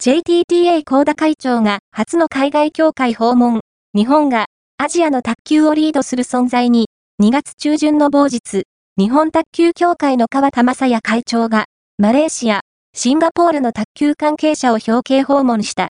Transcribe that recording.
JTTA 高田会長が初の海外協会訪問。日本がアジアの卓球をリードする存在に、2月中旬の某日、日本卓球協会の川田正也会長が、マレーシア、シンガポールの卓球関係者を表敬訪問した。